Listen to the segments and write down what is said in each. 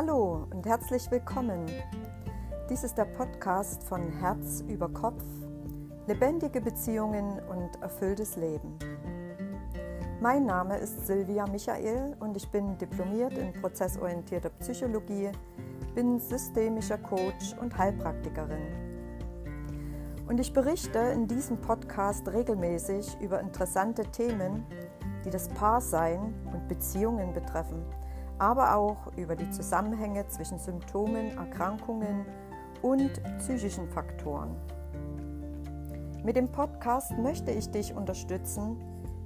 Hallo und herzlich willkommen. Dies ist der Podcast von Herz über Kopf, lebendige Beziehungen und erfülltes Leben. Mein Name ist Silvia Michael und ich bin diplomiert in prozessorientierter Psychologie, bin systemischer Coach und Heilpraktikerin. Und ich berichte in diesem Podcast regelmäßig über interessante Themen, die das Paarsein und Beziehungen betreffen aber auch über die Zusammenhänge zwischen Symptomen, Erkrankungen und psychischen Faktoren. Mit dem Podcast möchte ich dich unterstützen,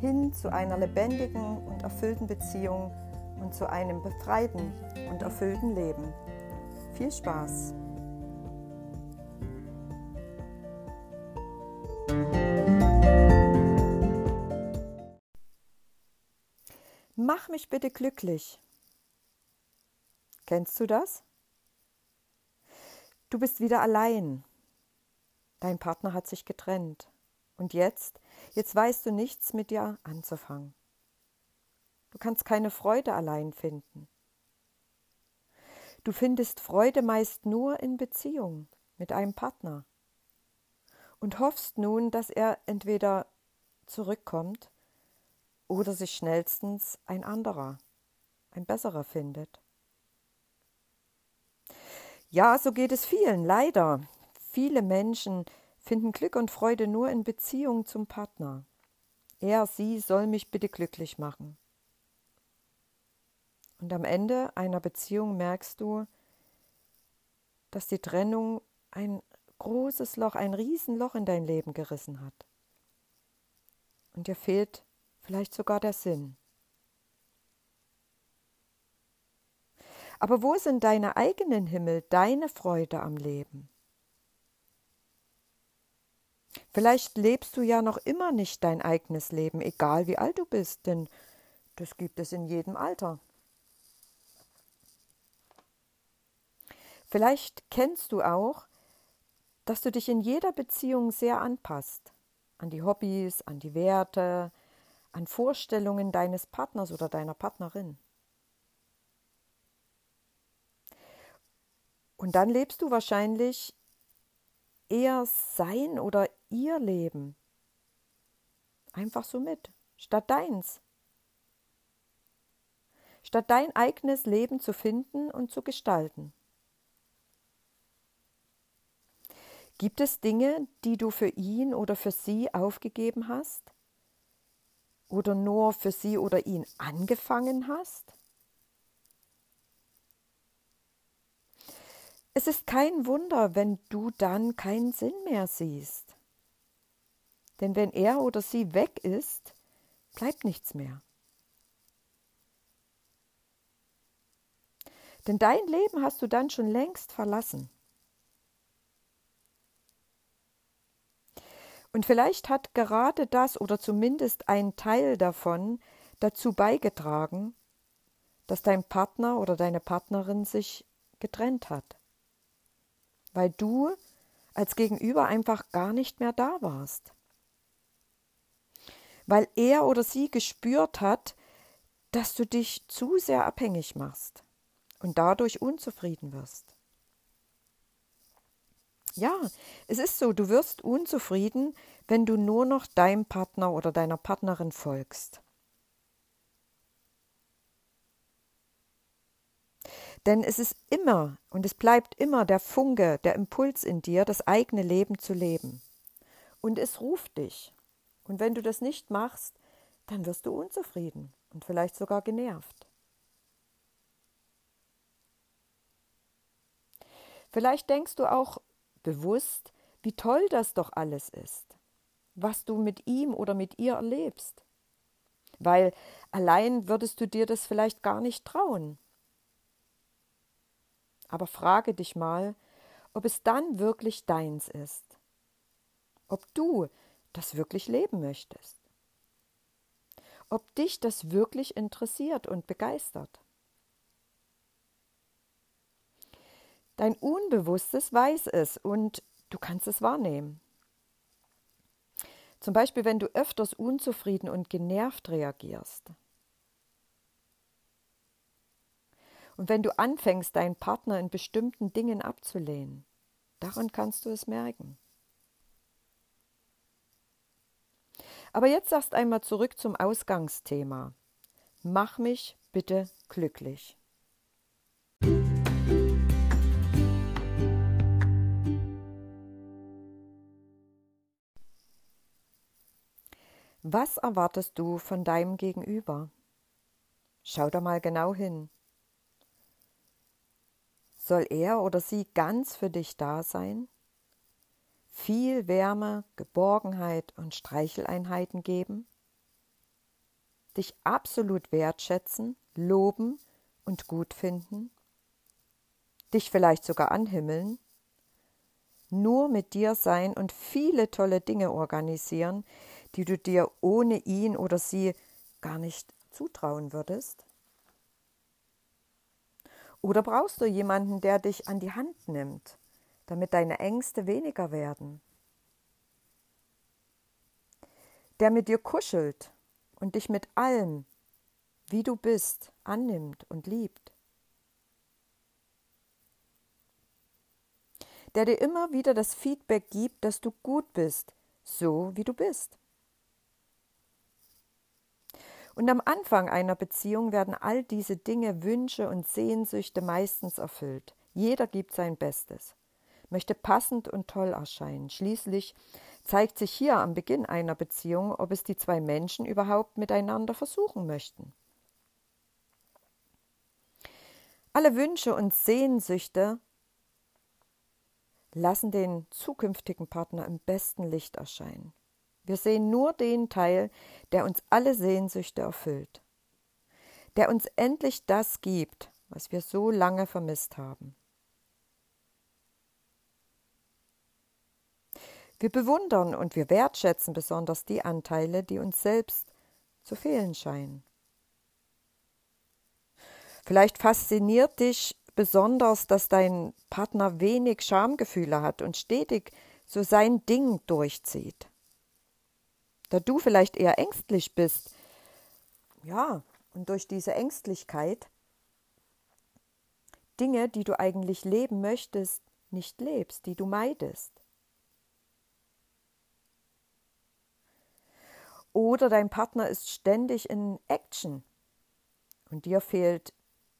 hin zu einer lebendigen und erfüllten Beziehung und zu einem befreiten und erfüllten Leben. Viel Spaß! Mach mich bitte glücklich. Kennst du das? Du bist wieder allein. Dein Partner hat sich getrennt. Und jetzt, jetzt weißt du nichts mit dir anzufangen. Du kannst keine Freude allein finden. Du findest Freude meist nur in Beziehung mit einem Partner und hoffst nun, dass er entweder zurückkommt oder sich schnellstens ein anderer, ein besserer findet. Ja, so geht es vielen, leider. Viele Menschen finden Glück und Freude nur in Beziehung zum Partner. Er, sie soll mich bitte glücklich machen. Und am Ende einer Beziehung merkst du, dass die Trennung ein großes Loch, ein Riesenloch in dein Leben gerissen hat. Und dir fehlt vielleicht sogar der Sinn. Aber wo sind deine eigenen Himmel, deine Freude am Leben? Vielleicht lebst du ja noch immer nicht dein eigenes Leben, egal wie alt du bist, denn das gibt es in jedem Alter. Vielleicht kennst du auch, dass du dich in jeder Beziehung sehr anpasst an die Hobbys, an die Werte, an Vorstellungen deines Partners oder deiner Partnerin. Und dann lebst du wahrscheinlich eher sein oder ihr Leben. Einfach so mit, statt deins. Statt dein eigenes Leben zu finden und zu gestalten. Gibt es Dinge, die du für ihn oder für sie aufgegeben hast? Oder nur für sie oder ihn angefangen hast? Es ist kein Wunder, wenn du dann keinen Sinn mehr siehst. Denn wenn er oder sie weg ist, bleibt nichts mehr. Denn dein Leben hast du dann schon längst verlassen. Und vielleicht hat gerade das oder zumindest ein Teil davon dazu beigetragen, dass dein Partner oder deine Partnerin sich getrennt hat weil du als Gegenüber einfach gar nicht mehr da warst. Weil er oder sie gespürt hat, dass du dich zu sehr abhängig machst und dadurch unzufrieden wirst. Ja, es ist so, du wirst unzufrieden, wenn du nur noch deinem Partner oder deiner Partnerin folgst. Denn es ist immer und es bleibt immer der Funke, der Impuls in dir, das eigene Leben zu leben. Und es ruft dich. Und wenn du das nicht machst, dann wirst du unzufrieden und vielleicht sogar genervt. Vielleicht denkst du auch bewusst, wie toll das doch alles ist, was du mit ihm oder mit ihr erlebst. Weil allein würdest du dir das vielleicht gar nicht trauen. Aber frage dich mal, ob es dann wirklich deins ist. Ob du das wirklich leben möchtest. Ob dich das wirklich interessiert und begeistert. Dein Unbewusstes weiß es und du kannst es wahrnehmen. Zum Beispiel, wenn du öfters unzufrieden und genervt reagierst Und wenn du anfängst, deinen Partner in bestimmten Dingen abzulehnen, daran kannst du es merken. Aber jetzt erst einmal zurück zum Ausgangsthema. Mach mich bitte glücklich. Was erwartest du von deinem Gegenüber? Schau da mal genau hin. Soll er oder sie ganz für dich da sein? Viel Wärme, Geborgenheit und Streicheleinheiten geben? Dich absolut wertschätzen, loben und gut finden? Dich vielleicht sogar anhimmeln? Nur mit dir sein und viele tolle Dinge organisieren, die du dir ohne ihn oder sie gar nicht zutrauen würdest? Oder brauchst du jemanden, der dich an die Hand nimmt, damit deine Ängste weniger werden? Der mit dir kuschelt und dich mit allem, wie du bist, annimmt und liebt? Der dir immer wieder das Feedback gibt, dass du gut bist, so wie du bist. Und am Anfang einer Beziehung werden all diese Dinge, Wünsche und Sehnsüchte meistens erfüllt. Jeder gibt sein Bestes, möchte passend und toll erscheinen. Schließlich zeigt sich hier am Beginn einer Beziehung, ob es die zwei Menschen überhaupt miteinander versuchen möchten. Alle Wünsche und Sehnsüchte lassen den zukünftigen Partner im besten Licht erscheinen. Wir sehen nur den Teil, der uns alle Sehnsüchte erfüllt, der uns endlich das gibt, was wir so lange vermisst haben. Wir bewundern und wir wertschätzen besonders die Anteile, die uns selbst zu fehlen scheinen. Vielleicht fasziniert dich besonders, dass dein Partner wenig Schamgefühle hat und stetig so sein Ding durchzieht da du vielleicht eher ängstlich bist, ja, und durch diese Ängstlichkeit Dinge, die du eigentlich leben möchtest, nicht lebst, die du meidest. Oder dein Partner ist ständig in Action und dir fehlt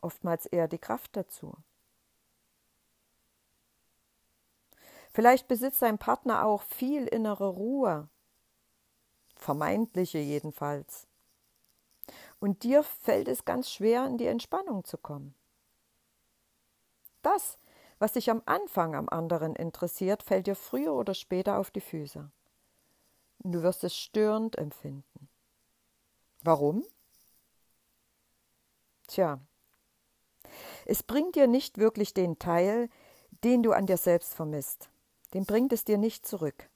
oftmals eher die Kraft dazu. Vielleicht besitzt dein Partner auch viel innere Ruhe vermeintliche jedenfalls. Und dir fällt es ganz schwer, in die Entspannung zu kommen. Das, was dich am Anfang am anderen interessiert, fällt dir früher oder später auf die Füße. Du wirst es störend empfinden. Warum? Tja, es bringt dir nicht wirklich den Teil, den du an dir selbst vermisst. Den bringt es dir nicht zurück.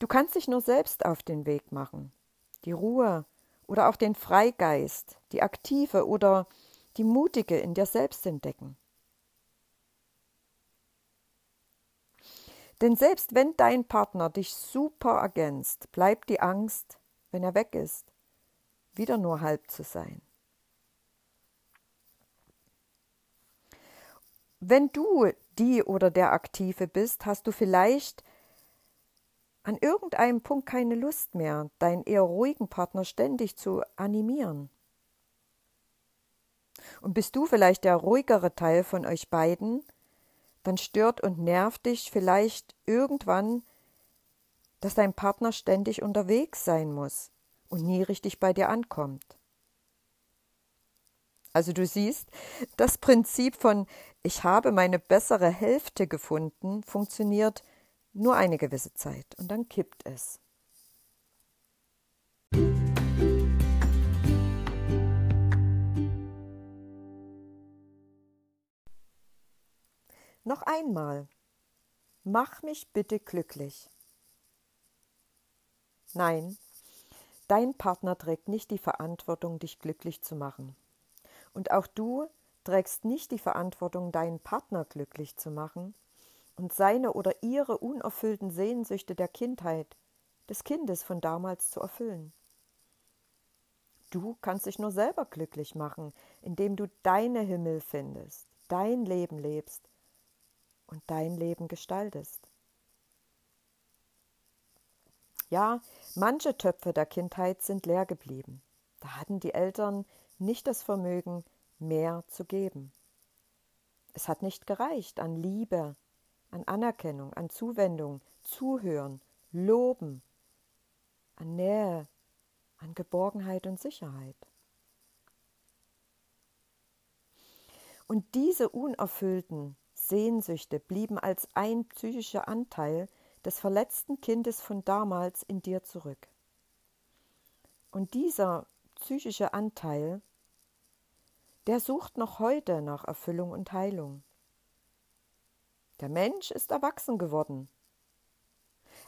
Du kannst dich nur selbst auf den Weg machen. Die Ruhe oder auch den Freigeist, die aktive oder die mutige in dir selbst entdecken. Denn selbst wenn dein Partner dich super ergänzt, bleibt die Angst, wenn er weg ist, wieder nur halb zu sein. Wenn du die oder der Aktive bist, hast du vielleicht an irgendeinem Punkt keine Lust mehr, deinen eher ruhigen Partner ständig zu animieren. Und bist du vielleicht der ruhigere Teil von euch beiden, dann stört und nervt dich vielleicht irgendwann, dass dein Partner ständig unterwegs sein muss und nie richtig bei dir ankommt. Also du siehst, das Prinzip von ich habe meine bessere Hälfte gefunden funktioniert nur eine gewisse Zeit und dann kippt es. Noch einmal. Mach mich bitte glücklich. Nein, dein Partner trägt nicht die Verantwortung, dich glücklich zu machen. Und auch du trägst nicht die Verantwortung, deinen Partner glücklich zu machen, und seine oder ihre unerfüllten Sehnsüchte der Kindheit, des Kindes von damals zu erfüllen. Du kannst dich nur selber glücklich machen, indem du deine Himmel findest, dein Leben lebst und dein Leben gestaltest. Ja, manche Töpfe der Kindheit sind leer geblieben. Da hatten die Eltern nicht das Vermögen, mehr zu geben. Es hat nicht gereicht an Liebe, an Anerkennung, an Zuwendung, Zuhören, Loben, an Nähe, an Geborgenheit und Sicherheit. Und diese unerfüllten Sehnsüchte blieben als ein psychischer Anteil des verletzten Kindes von damals in dir zurück. Und dieser psychische Anteil, der sucht noch heute nach Erfüllung und Heilung. Der Mensch ist erwachsen geworden.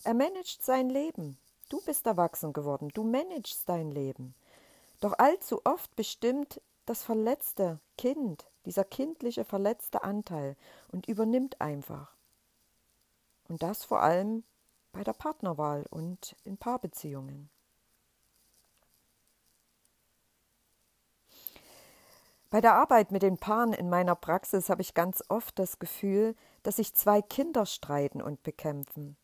Er managt sein Leben. Du bist erwachsen geworden. Du managst dein Leben. Doch allzu oft bestimmt das verletzte Kind, dieser kindliche verletzte Anteil und übernimmt einfach. Und das vor allem bei der Partnerwahl und in Paarbeziehungen. Bei der Arbeit mit den Paaren in meiner Praxis habe ich ganz oft das Gefühl, dass sich zwei Kinder streiten und bekämpfen.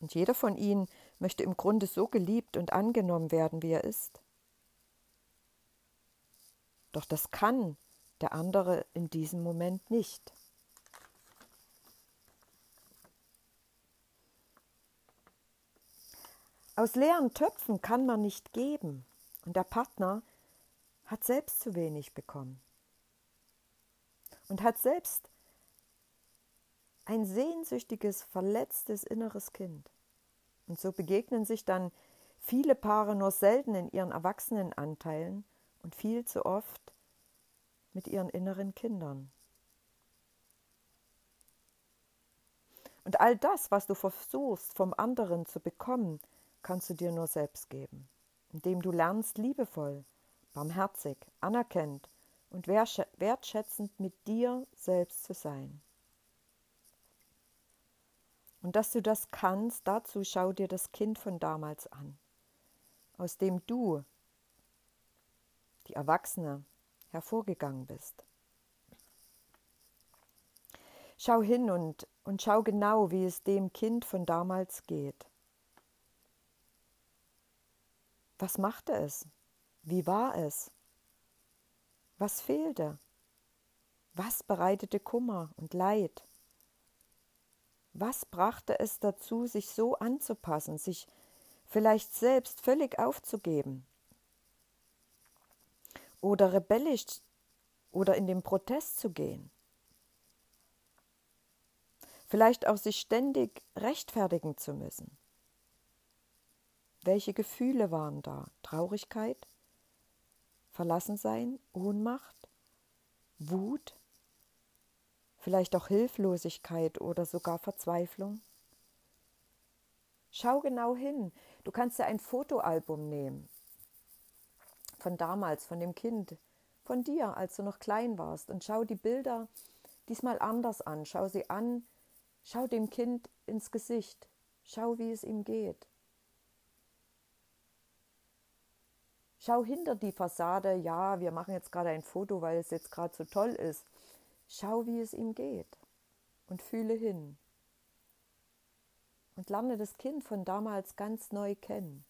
Und jeder von ihnen möchte im Grunde so geliebt und angenommen werden, wie er ist. Doch das kann der andere in diesem Moment nicht. Aus leeren Töpfen kann man nicht geben und der Partner hat selbst zu wenig bekommen und hat selbst ein sehnsüchtiges, verletztes inneres Kind. Und so begegnen sich dann viele Paare nur selten in ihren Erwachsenenanteilen und viel zu oft mit ihren inneren Kindern. Und all das, was du versuchst vom anderen zu bekommen, kannst du dir nur selbst geben, indem du lernst, liebevoll, barmherzig, anerkennt und wertschätzend mit dir selbst zu sein. Und dass du das kannst, dazu schau dir das Kind von damals an, aus dem du, die Erwachsene, hervorgegangen bist. Schau hin und, und schau genau, wie es dem Kind von damals geht. Was machte es? Wie war es? Was fehlte? Was bereitete Kummer und Leid? Was brachte es dazu, sich so anzupassen, sich vielleicht selbst völlig aufzugeben? Oder rebellisch oder in den Protest zu gehen? Vielleicht auch sich ständig rechtfertigen zu müssen? Welche Gefühle waren da? Traurigkeit? Verlassensein? Ohnmacht? Wut? Vielleicht auch Hilflosigkeit oder sogar Verzweiflung? Schau genau hin. Du kannst dir ein Fotoalbum nehmen. Von damals, von dem Kind, von dir, als du noch klein warst. Und schau die Bilder diesmal anders an. Schau sie an. Schau dem Kind ins Gesicht. Schau, wie es ihm geht. Schau hinter die Fassade, ja, wir machen jetzt gerade ein Foto, weil es jetzt gerade so toll ist. Schau, wie es ihm geht und fühle hin. Und lerne das Kind von damals ganz neu kennen.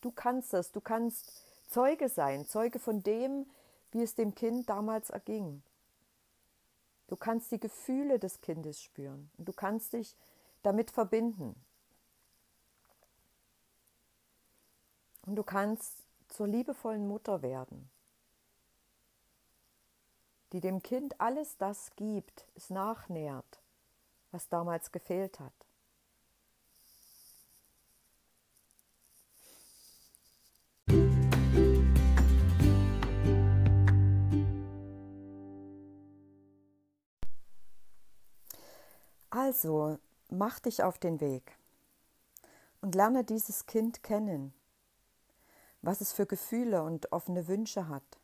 Du kannst es, du kannst Zeuge sein, Zeuge von dem, wie es dem Kind damals erging. Du kannst die Gefühle des Kindes spüren und du kannst dich damit verbinden. Und du kannst zur liebevollen Mutter werden, die dem Kind alles das gibt, es nachnährt, was damals gefehlt hat. Also, mach dich auf den Weg und lerne dieses Kind kennen was es für Gefühle und offene Wünsche hat,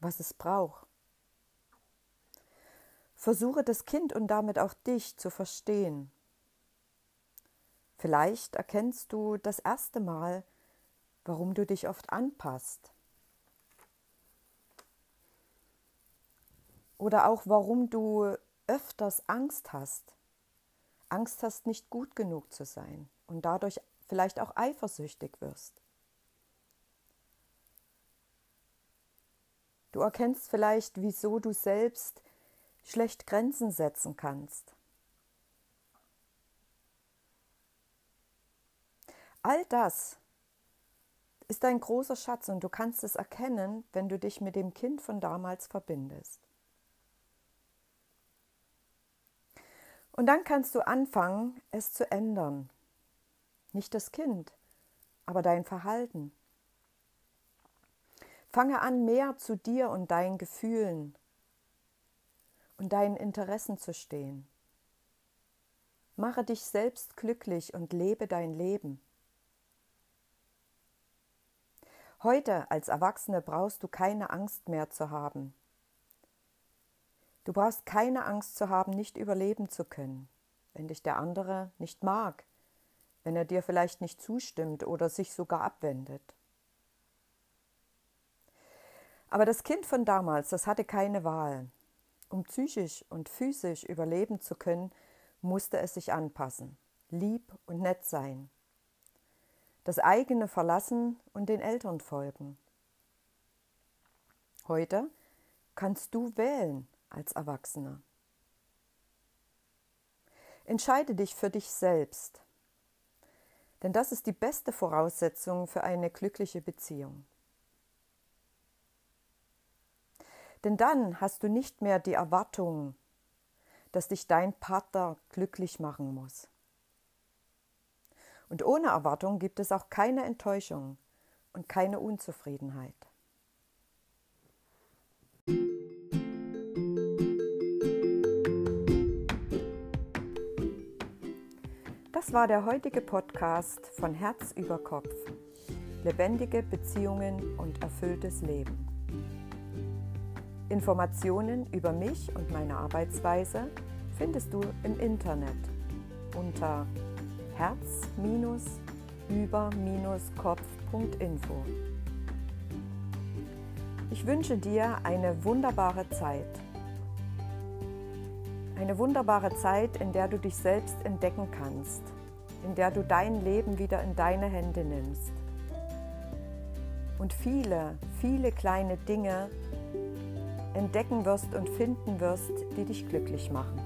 was es braucht. Versuche das Kind und damit auch dich zu verstehen. Vielleicht erkennst du das erste Mal, warum du dich oft anpasst. Oder auch warum du öfters Angst hast. Angst hast, nicht gut genug zu sein und dadurch vielleicht auch eifersüchtig wirst. Du erkennst vielleicht, wieso du selbst schlecht Grenzen setzen kannst. All das ist ein großer Schatz und du kannst es erkennen, wenn du dich mit dem Kind von damals verbindest. Und dann kannst du anfangen, es zu ändern. Nicht das Kind, aber dein Verhalten. Fange an, mehr zu dir und deinen Gefühlen und deinen Interessen zu stehen. Mache dich selbst glücklich und lebe dein Leben. Heute als Erwachsene brauchst du keine Angst mehr zu haben. Du brauchst keine Angst zu haben, nicht überleben zu können, wenn dich der andere nicht mag, wenn er dir vielleicht nicht zustimmt oder sich sogar abwendet. Aber das Kind von damals, das hatte keine Wahl. Um psychisch und physisch überleben zu können, musste es sich anpassen, lieb und nett sein, das eigene verlassen und den Eltern folgen. Heute kannst du wählen als Erwachsener. Entscheide dich für dich selbst, denn das ist die beste Voraussetzung für eine glückliche Beziehung. Denn dann hast du nicht mehr die Erwartung, dass dich dein Partner glücklich machen muss. Und ohne Erwartung gibt es auch keine Enttäuschung und keine Unzufriedenheit. Das war der heutige Podcast von Herz über Kopf. Lebendige Beziehungen und erfülltes Leben. Informationen über mich und meine Arbeitsweise findest du im Internet unter herz-über-kopf.info. Ich wünsche dir eine wunderbare Zeit. Eine wunderbare Zeit, in der du dich selbst entdecken kannst, in der du dein Leben wieder in deine Hände nimmst und viele, viele kleine Dinge entdecken wirst und finden wirst, die dich glücklich machen.